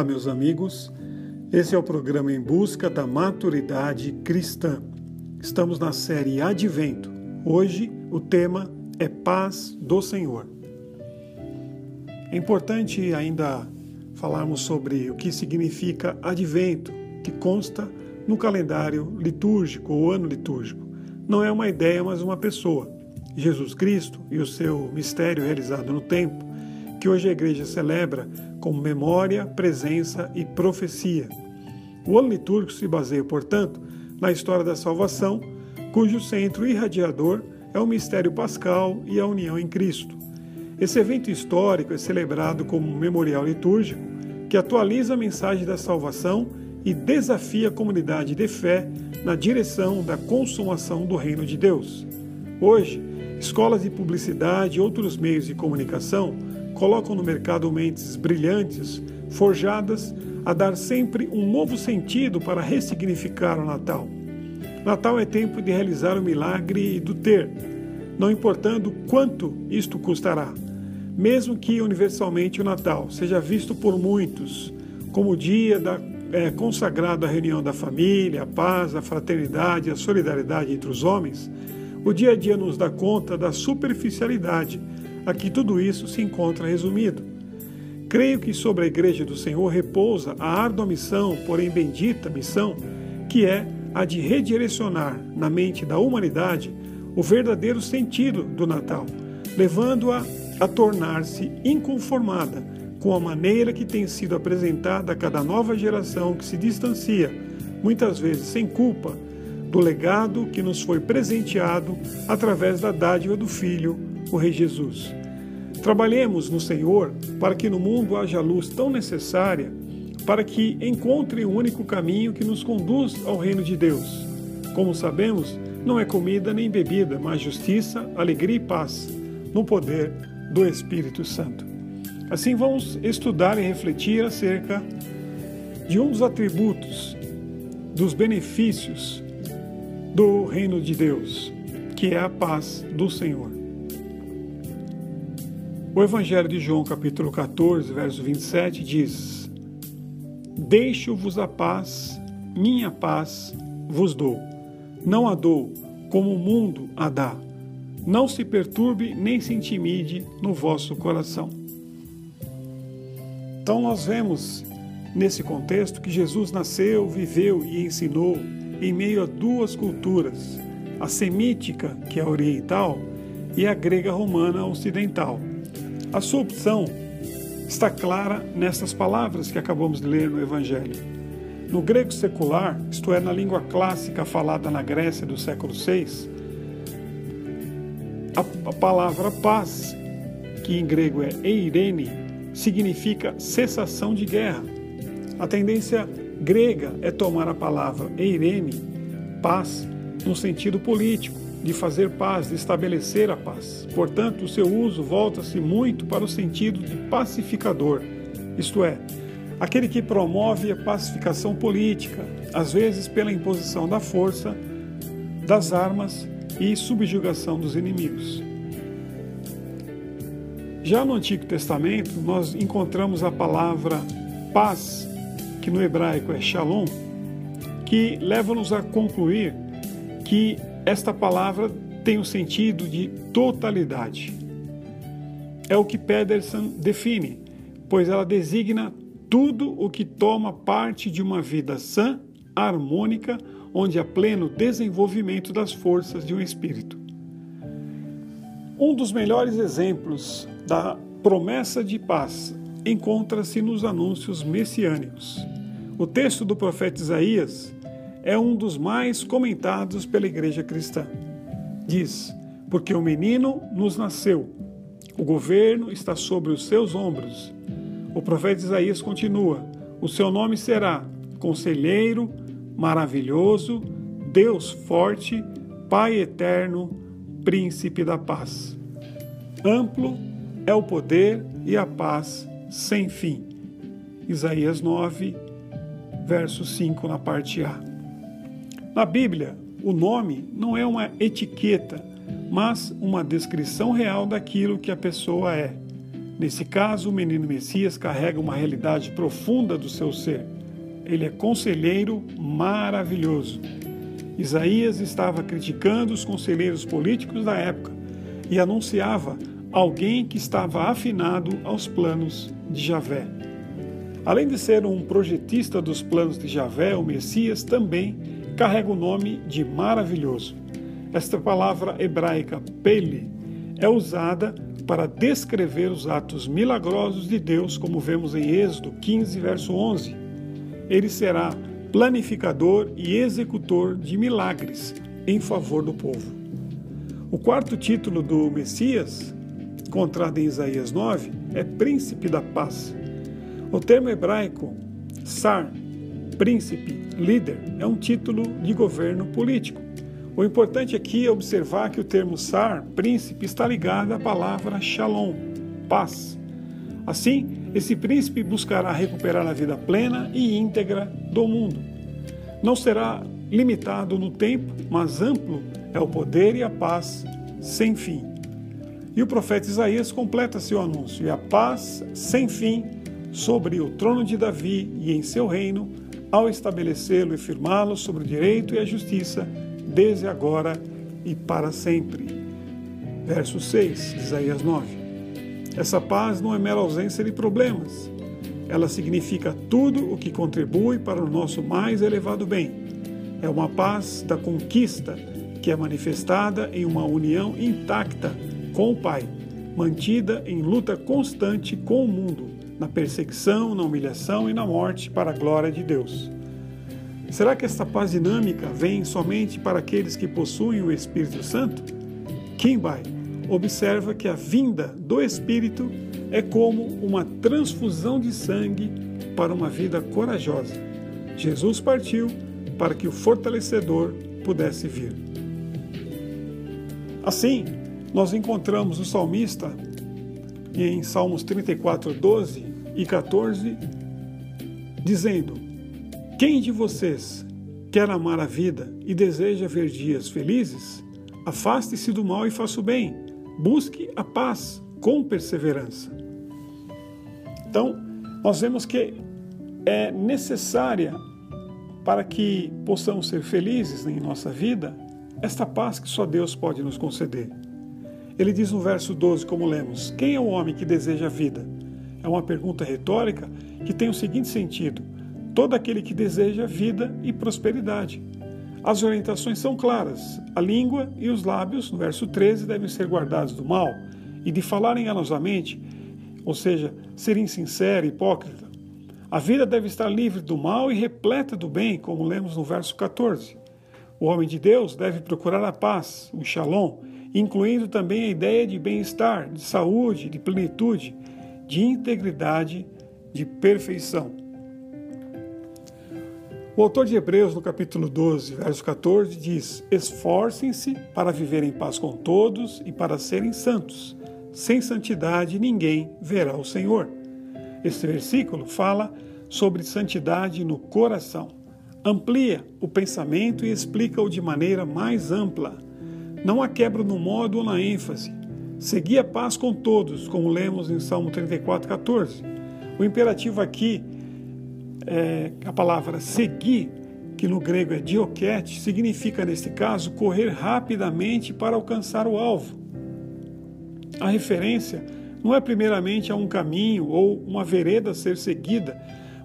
Olá, meus amigos. Esse é o programa Em Busca da Maturidade Cristã. Estamos na série Advento. Hoje o tema é Paz do Senhor. É importante ainda falarmos sobre o que significa Advento, que consta no calendário litúrgico ou ano litúrgico. Não é uma ideia, mas uma pessoa. Jesus Cristo e o seu mistério realizado no tempo, que hoje a igreja celebra como memória, presença e profecia. O ano litúrgico se baseia, portanto, na história da salvação, cujo centro irradiador é o mistério pascal e a união em Cristo. Esse evento histórico é celebrado como um memorial litúrgico que atualiza a mensagem da salvação e desafia a comunidade de fé na direção da consumação do reino de Deus. Hoje, escolas de publicidade e outros meios de comunicação colocam no mercado mentes brilhantes, forjadas a dar sempre um novo sentido para ressignificar o Natal. Natal é tempo de realizar o milagre do ter, não importando quanto isto custará. Mesmo que universalmente o Natal seja visto por muitos como o dia da, é, consagrado à reunião da família, a paz, a fraternidade, a solidariedade entre os homens, o dia a dia nos dá conta da superficialidade Aqui tudo isso se encontra resumido. Creio que sobre a Igreja do Senhor repousa a árdua missão, porém bendita missão, que é a de redirecionar na mente da humanidade o verdadeiro sentido do Natal, levando-a a, a tornar-se inconformada com a maneira que tem sido apresentada a cada nova geração que se distancia, muitas vezes sem culpa, do legado que nos foi presenteado através da dádiva do Filho o Rei Jesus. Trabalhemos no Senhor para que no mundo haja luz tão necessária para que encontre o único caminho que nos conduz ao reino de Deus. Como sabemos, não é comida nem bebida, mas justiça, alegria e paz, no poder do Espírito Santo. Assim vamos estudar e refletir acerca de um dos atributos, dos benefícios do reino de Deus, que é a paz do Senhor. O Evangelho de João, capítulo 14, verso 27, diz: Deixo-vos a paz, minha paz vos dou. Não a dou como o mundo a dá. Não se perturbe nem se intimide no vosso coração. Então, nós vemos nesse contexto que Jesus nasceu, viveu e ensinou em meio a duas culturas, a semítica, que é a oriental, e a grega romana ocidental. A sua opção está clara nessas palavras que acabamos de ler no Evangelho. No grego secular, isto é, na língua clássica falada na Grécia do século VI, a, palavra paz, que em grego é eirene, significa cessação de guerra. A tendência grega é tomar a palavra eirene, paz, no sentido político, de fazer paz, de estabelecer a paz. Portanto, o seu uso volta-se muito para o sentido de pacificador, isto é, aquele que promove a pacificação política, às vezes pela imposição da força, das armas e subjugação dos inimigos. Já no Antigo Testamento, nós encontramos a palavra paz, que no hebraico é shalom, que leva-nos a concluir que esta palavra tem o sentido de totalidade. É o que Pedersen define, pois ela designa tudo o que toma parte de uma vida sã, harmônica, onde há pleno desenvolvimento das forças de um espírito. Um dos melhores exemplos da promessa de paz encontra-se nos anúncios messiânicos. O texto do profeta Isaías é um dos mais comentados pela igreja cristã. Diz: Porque o menino nos nasceu, o governo está sobre os seus ombros. O profeta Isaías continua: O seu nome será Conselheiro, Maravilhoso, Deus Forte, Pai Eterno, Príncipe da Paz. Amplo é o poder e a paz sem fim. Isaías 9, verso 5, na parte A. Na Bíblia, o nome não é uma etiqueta, mas uma descrição real daquilo que a pessoa é. Nesse caso, o menino Messias carrega uma realidade profunda do seu ser. Ele é conselheiro maravilhoso. Isaías estava criticando os conselheiros políticos da época e anunciava alguém que estava afinado aos planos de Javé. Além de ser um projetista dos planos de Javé, o Messias também carrega o nome de maravilhoso. Esta palavra hebraica pele é usada para descrever os atos milagrosos de Deus, como vemos em Êxodo 15, verso 11. Ele será planificador e executor de milagres em favor do povo. O quarto título do Messias, encontrado em Isaías 9, é Príncipe da Paz. O termo hebraico sar, príncipe, líder, é um título de governo político. O importante aqui é observar que o termo sar, príncipe, está ligado à palavra shalom, paz. Assim, esse príncipe buscará recuperar a vida plena e íntegra do mundo. Não será limitado no tempo, mas amplo é o poder e a paz sem fim. E o profeta Isaías completa seu anúncio: e a paz sem fim sobre o trono de Davi e em seu reino, ao estabelecê-lo e firmá-lo sobre o direito e a justiça, desde agora e para sempre. Verso 6, Isaías 9. Essa paz não é mera ausência de problemas. Ela significa tudo o que contribui para o nosso mais elevado bem. É uma paz da conquista que é manifestada em uma união intacta com o Pai, mantida em luta constante com o mundo na perseguição, na humilhação e na morte para a glória de Deus. Será que esta paz dinâmica vem somente para aqueles que possuem o Espírito Santo? Kimball observa que a vinda do Espírito é como uma transfusão de sangue para uma vida corajosa. Jesus partiu para que o fortalecedor pudesse vir. Assim, nós encontramos o salmista em Salmos 34, 12 e 14, dizendo: Quem de vocês quer amar a vida e deseja ver dias felizes? Afaste-se do mal e faça o bem. Busque a paz com perseverança. Então, nós vemos que é necessária para que possamos ser felizes em nossa vida esta paz que só Deus pode nos conceder. Ele diz no verso 12, como lemos: Quem é o homem que deseja a vida? É uma pergunta retórica que tem o seguinte sentido: todo aquele que deseja vida e prosperidade. As orientações são claras. A língua e os lábios, no verso 13, devem ser guardados do mal e de falar enganosamente, ou seja, ser insincero, hipócrita. A vida deve estar livre do mal e repleta do bem, como lemos no verso 14. O homem de Deus deve procurar a paz, o shalom, incluindo também a ideia de bem-estar, de saúde, de plenitude, de integridade, de perfeição. O autor de Hebreus, no capítulo 12, verso 14, diz: Esforcem-se para viver em paz com todos e para serem santos. Sem santidade ninguém verá o Senhor. Este versículo fala sobre santidade no coração. Amplia o pensamento e explica-o de maneira mais ampla não há quebra no modo ou na ênfase. Segui a paz com todos, como lemos em Salmo 34, 14. O imperativo aqui, é, a palavra seguir, que no grego é dioquete, significa, neste caso, correr rapidamente para alcançar o alvo. A referência não é primeiramente a um caminho ou uma vereda a ser seguida,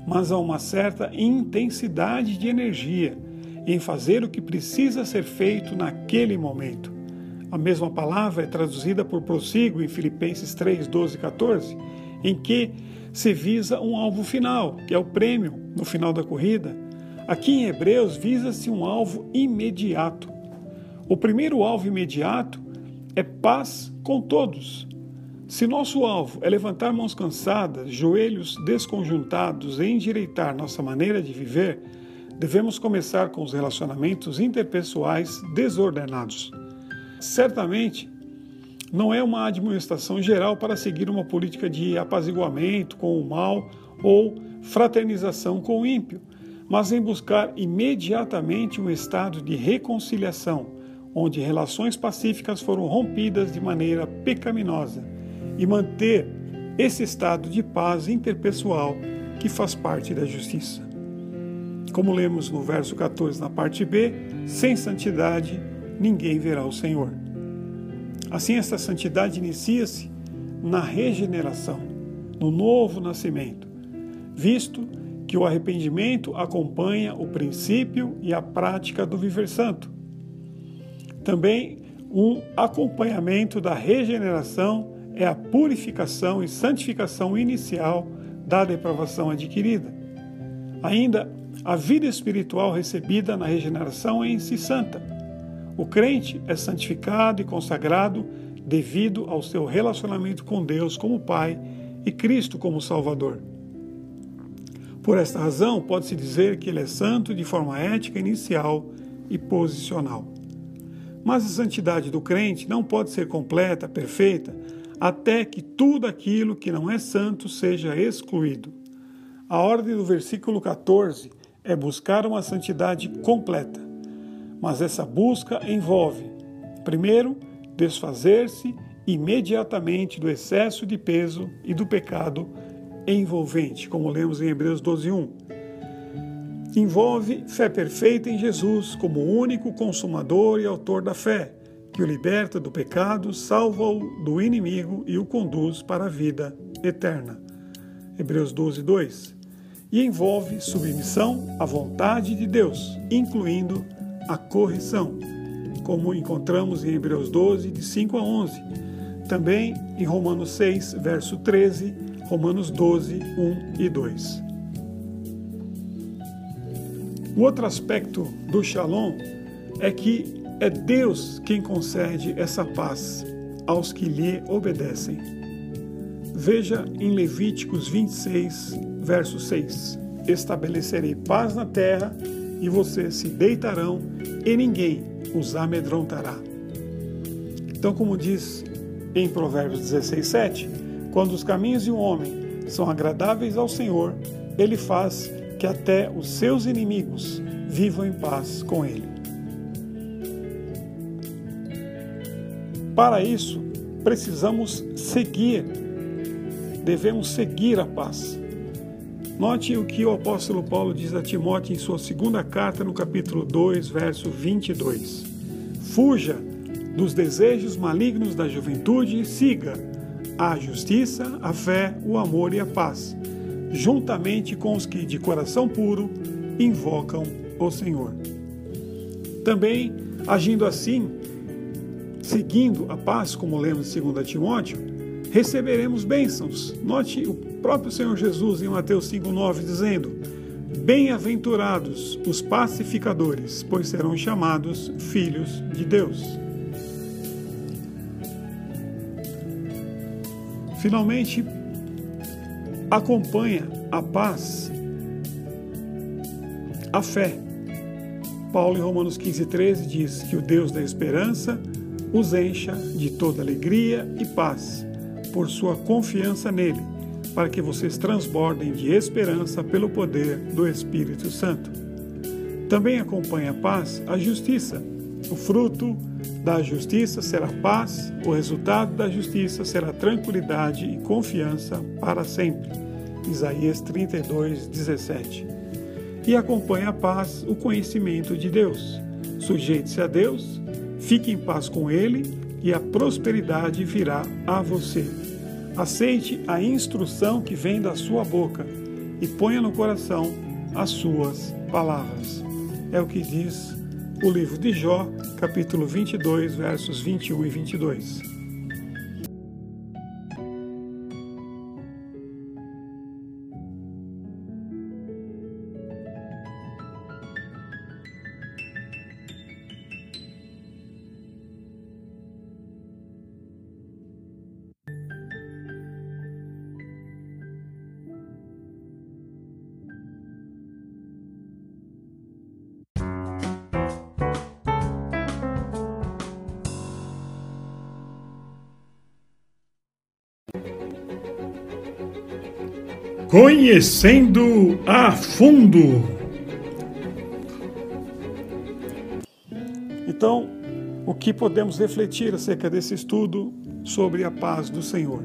mas a uma certa intensidade de energia em fazer o que precisa ser feito naquele momento. A mesma palavra é traduzida por prossigo em Filipenses 3, 12 e 14, em que se visa um alvo final, que é o prêmio no final da corrida. Aqui em Hebreus visa-se um alvo imediato. O primeiro alvo imediato é paz com todos. Se nosso alvo é levantar mãos cansadas, joelhos desconjuntados e endireitar nossa maneira de viver, devemos começar com os relacionamentos interpessoais desordenados. Certamente, não é uma administração geral para seguir uma política de apaziguamento com o mal ou fraternização com o ímpio, mas em buscar imediatamente um estado de reconciliação, onde relações pacíficas foram rompidas de maneira pecaminosa, e manter esse estado de paz interpessoal que faz parte da justiça. Como lemos no verso 14, na parte B, sem santidade ninguém verá o Senhor. Assim, esta santidade inicia-se na regeneração, no novo nascimento, visto que o arrependimento acompanha o princípio e a prática do viver santo. Também um acompanhamento da regeneração é a purificação e santificação inicial da depravação adquirida. Ainda, a vida espiritual recebida na regeneração é em si santa. O crente é santificado e consagrado devido ao seu relacionamento com Deus como Pai e Cristo como Salvador. Por esta razão, pode-se dizer que ele é santo de forma ética inicial e posicional. Mas a santidade do crente não pode ser completa, perfeita, até que tudo aquilo que não é santo seja excluído. A ordem do versículo 14 é buscar uma santidade completa. Mas essa busca envolve, primeiro, desfazer-se imediatamente do excesso de peso e do pecado envolvente, como lemos em Hebreus 12:1. Envolve fé perfeita em Jesus como único consumador e autor da fé, que o liberta do pecado, salva-o do inimigo e o conduz para a vida eterna. Hebreus 12:2. E envolve submissão à vontade de Deus, incluindo a correção, como encontramos em Hebreus 12, de 5 a 11. Também em Romanos 6, verso 13 Romanos 12, 1 e 2. O outro aspecto do Shalom é que é Deus quem concede essa paz aos que lhe obedecem. Veja em Levíticos 26, verso 6: Estabelecerei paz na terra e vocês se deitarão e ninguém os amedrontará. Então, como diz em Provérbios 16, 7, quando os caminhos de um homem são agradáveis ao Senhor, ele faz que até os seus inimigos vivam em paz com ele. Para isso, precisamos seguir, devemos seguir a paz. Note o que o apóstolo Paulo diz a Timóteo em sua segunda carta, no capítulo 2, verso 22. Fuja dos desejos malignos da juventude e siga a justiça, a fé, o amor e a paz, juntamente com os que de coração puro invocam o Senhor. Também, agindo assim, seguindo a paz, como lemos em 2 Timóteo, receberemos bênçãos. Note o próprio Senhor Jesus em Mateus 5,9 dizendo: Bem-aventurados os pacificadores, pois serão chamados filhos de Deus. Finalmente, acompanha a paz, a fé. Paulo, em Romanos 15, 13, diz que o Deus da esperança os encha de toda alegria e paz, por sua confiança nele, para que vocês transbordem de esperança pelo poder do Espírito Santo. Também acompanha a paz a justiça, o fruto da justiça será paz, o resultado da justiça será tranquilidade e confiança para sempre. Isaías 32, 17. E acompanha a paz o conhecimento de Deus. Sujeite-se a Deus, fique em paz com Ele e a prosperidade virá a você. Aceite a instrução que vem da sua boca e ponha no coração as suas palavras. É o que diz o livro de Jó, capítulo 22, versos 21 e 22. Conhecendo a fundo. Então, o que podemos refletir acerca desse estudo sobre a paz do Senhor?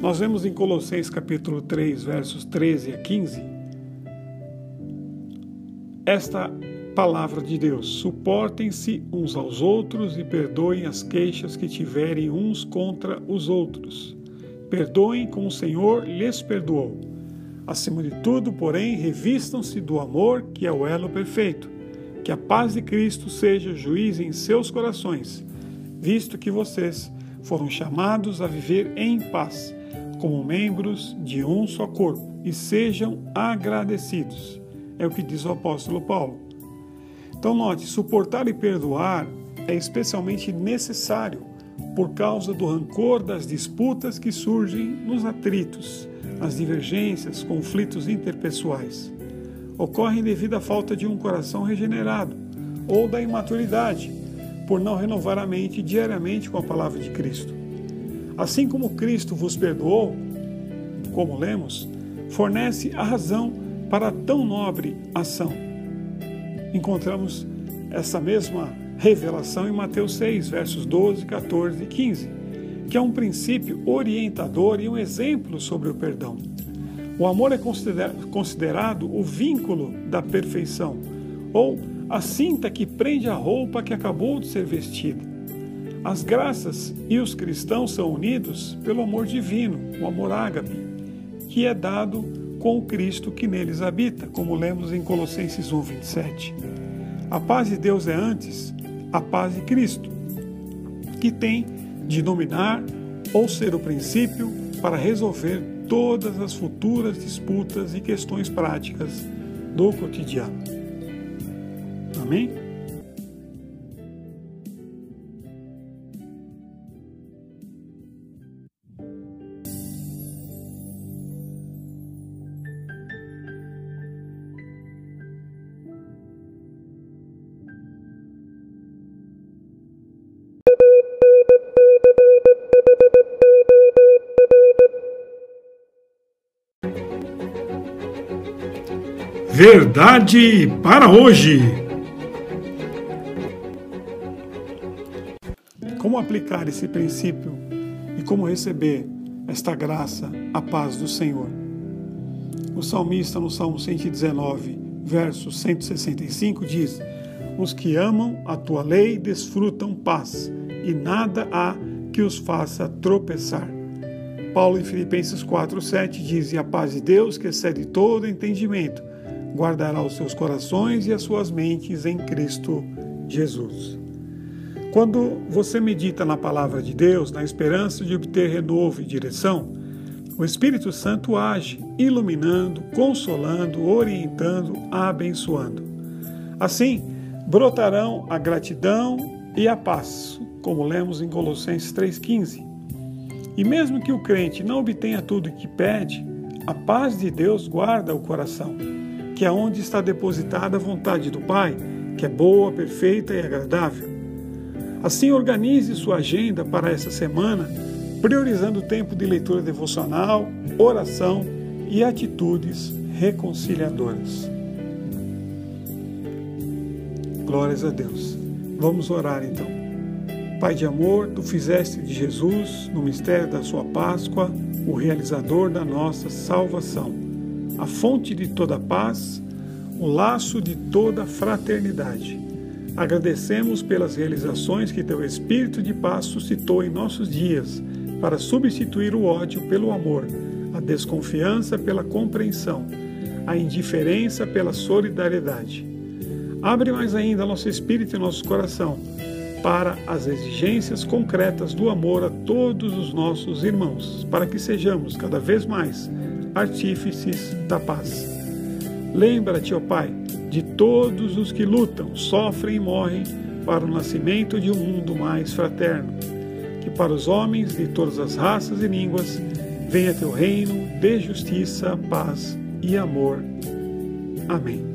Nós vemos em Colossenses capítulo 3, versos 13 a 15, esta palavra de Deus: suportem-se uns aos outros e perdoem as queixas que tiverem uns contra os outros. Perdoem como o Senhor lhes perdoou. Acima de tudo, porém, revistam-se do amor, que é o elo perfeito. Que a paz de Cristo seja juiz em seus corações, visto que vocês foram chamados a viver em paz, como membros de um só corpo, e sejam agradecidos. É o que diz o apóstolo Paulo. Então, note: suportar e perdoar é especialmente necessário por causa do rancor das disputas que surgem nos atritos, nas divergências, conflitos interpessoais. Ocorrem devido à falta de um coração regenerado ou da imaturidade, por não renovar a mente diariamente com a palavra de Cristo. Assim como Cristo vos perdoou, como lemos, fornece a razão para tão nobre ação encontramos essa mesma revelação em Mateus 6, versos 12, 14 e 15, que é um princípio orientador e um exemplo sobre o perdão. O amor é considerado o vínculo da perfeição, ou a cinta que prende a roupa que acabou de ser vestida. As graças e os cristãos são unidos pelo amor divino, o amor ágape, que é dado com o Cristo que neles habita, como lemos em Colossenses 1, 27. A paz de Deus é antes a paz de Cristo, que tem de dominar ou ser o princípio para resolver todas as futuras disputas e questões práticas do cotidiano. Amém? Verdade para hoje. Como aplicar esse princípio e como receber esta graça, a paz do Senhor? O salmista, no Salmo 119, verso 165, diz: Os que amam a tua lei desfrutam paz, e nada há que os faça tropeçar. Paulo, em Filipenses 4,7, diz: E a paz de Deus, que excede todo entendimento, guardará os seus corações e as suas mentes em Cristo Jesus. Quando você medita na palavra de Deus, na esperança de obter renovo e direção, o Espírito Santo age, iluminando, consolando, orientando, abençoando. Assim, brotarão a gratidão e a paz, como lemos em Colossenses 3,15. E mesmo que o crente não obtenha tudo o que pede, a paz de Deus guarda o coração que é onde está depositada a vontade do Pai, que é boa, perfeita e agradável. Assim, organize sua agenda para essa semana, priorizando o tempo de leitura devocional, oração e atitudes reconciliadoras. Glórias a Deus. Vamos orar então. Pai de amor, tu fizeste de Jesus, no mistério da sua Páscoa, o realizador da nossa salvação a fonte de toda paz, o laço de toda fraternidade. Agradecemos pelas realizações que teu Espírito de paz suscitou em nossos dias, para substituir o ódio pelo amor, a desconfiança pela compreensão, a indiferença pela solidariedade. Abre mais ainda nosso espírito e nosso coração para as exigências concretas do amor a todos os nossos irmãos, para que sejamos cada vez mais artífices da paz. Lembra-te, ó Pai, de todos os que lutam, sofrem e morrem para o nascimento de um mundo mais fraterno. Que para os homens de todas as raças e línguas venha teu reino de justiça, paz e amor. Amém.